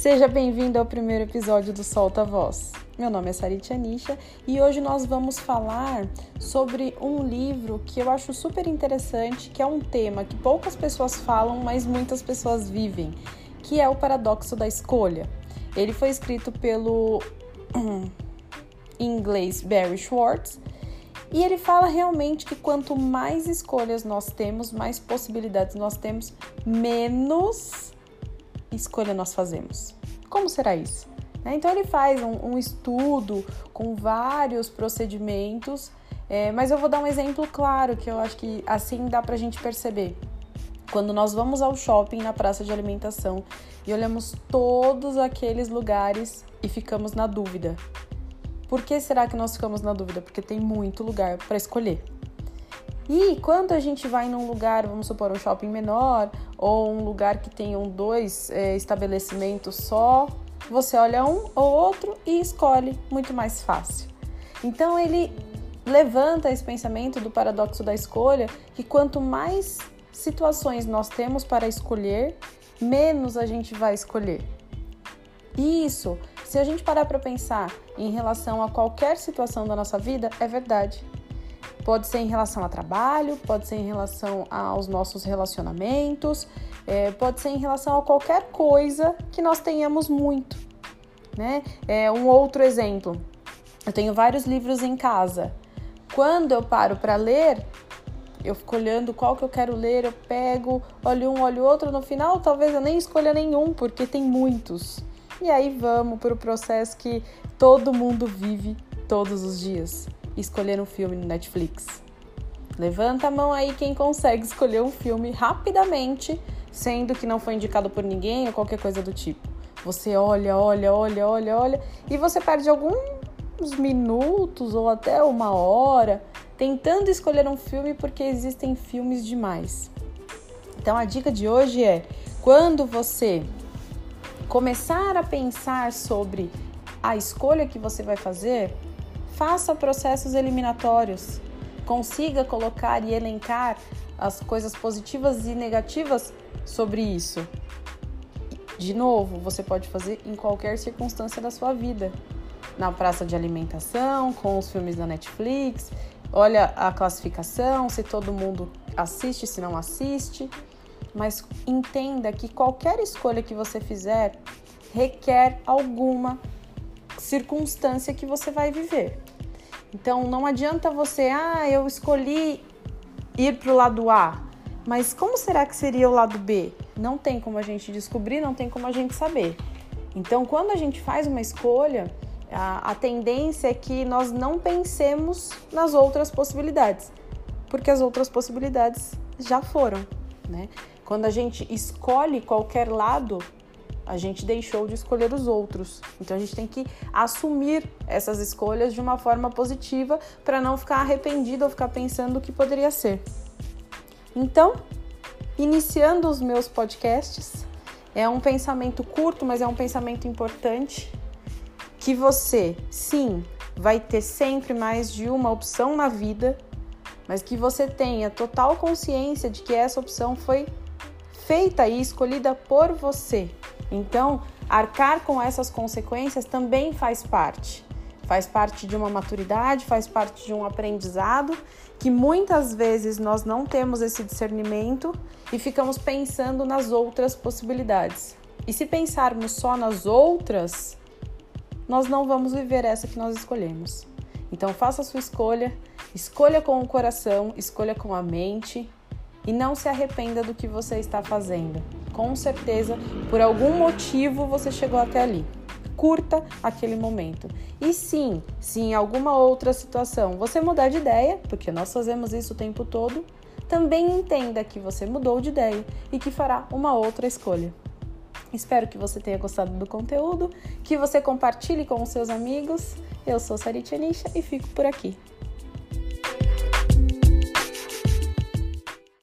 Seja bem-vindo ao primeiro episódio do Solta Voz. Meu nome é Sarit Anisha e hoje nós vamos falar sobre um livro que eu acho super interessante, que é um tema que poucas pessoas falam, mas muitas pessoas vivem, que é o paradoxo da escolha. Ele foi escrito pelo em inglês Barry Schwartz e ele fala realmente que quanto mais escolhas nós temos, mais possibilidades nós temos, menos escolha nós fazemos. Como será isso? Né? Então ele faz um, um estudo com vários procedimentos, é, mas eu vou dar um exemplo claro que eu acho que assim dá para a gente perceber. Quando nós vamos ao shopping na praça de alimentação e olhamos todos aqueles lugares e ficamos na dúvida. Por que será que nós ficamos na dúvida? Porque tem muito lugar para escolher. E quando a gente vai num lugar, vamos supor, um shopping menor ou um lugar que tenham dois é, estabelecimentos só, você olha um ou outro e escolhe muito mais fácil. Então ele levanta esse pensamento do paradoxo da escolha, que quanto mais situações nós temos para escolher, menos a gente vai escolher. Isso, se a gente parar para pensar em relação a qualquer situação da nossa vida, é verdade. Pode ser em relação a trabalho, pode ser em relação aos nossos relacionamentos, é, pode ser em relação a qualquer coisa que nós tenhamos muito. Né? É, um outro exemplo: eu tenho vários livros em casa. Quando eu paro para ler, eu fico olhando qual que eu quero ler, eu pego, olho um, olho outro. No final, talvez eu nem escolha nenhum, porque tem muitos. E aí vamos para o processo que todo mundo vive todos os dias escolher um filme no Netflix. Levanta a mão aí quem consegue escolher um filme rapidamente, sendo que não foi indicado por ninguém ou qualquer coisa do tipo. Você olha, olha, olha, olha, olha e você perde alguns minutos ou até uma hora tentando escolher um filme porque existem filmes demais. Então a dica de hoje é: quando você começar a pensar sobre a escolha que você vai fazer, faça processos eliminatórios, consiga colocar e elencar as coisas positivas e negativas sobre isso. De novo, você pode fazer em qualquer circunstância da sua vida. Na praça de alimentação, com os filmes da Netflix, olha a classificação, se todo mundo assiste, se não assiste. Mas entenda que qualquer escolha que você fizer requer alguma circunstância que você vai viver. Então não adianta você, ah, eu escolhi ir para o lado A, mas como será que seria o lado B? Não tem como a gente descobrir, não tem como a gente saber. Então, quando a gente faz uma escolha, a, a tendência é que nós não pensemos nas outras possibilidades, porque as outras possibilidades já foram, né? Quando a gente escolhe qualquer lado, a gente deixou de escolher os outros. Então a gente tem que assumir essas escolhas de uma forma positiva para não ficar arrependido ou ficar pensando o que poderia ser. Então, iniciando os meus podcasts, é um pensamento curto, mas é um pensamento importante que você, sim, vai ter sempre mais de uma opção na vida, mas que você tenha total consciência de que essa opção foi feita e escolhida por você então, arcar com essas consequências também faz parte. Faz parte de uma maturidade, faz parte de um aprendizado que muitas vezes nós não temos esse discernimento e ficamos pensando nas outras possibilidades. E se pensarmos só nas outras, nós não vamos viver essa que nós escolhemos. Então faça a sua escolha, escolha com o coração, escolha com a mente e não se arrependa do que você está fazendo com certeza, por algum motivo você chegou até ali. Curta aquele momento. E sim, se em alguma outra situação você mudar de ideia, porque nós fazemos isso o tempo todo, também entenda que você mudou de ideia e que fará uma outra escolha. Espero que você tenha gostado do conteúdo, que você compartilhe com os seus amigos. Eu sou Sarit Anisha e fico por aqui.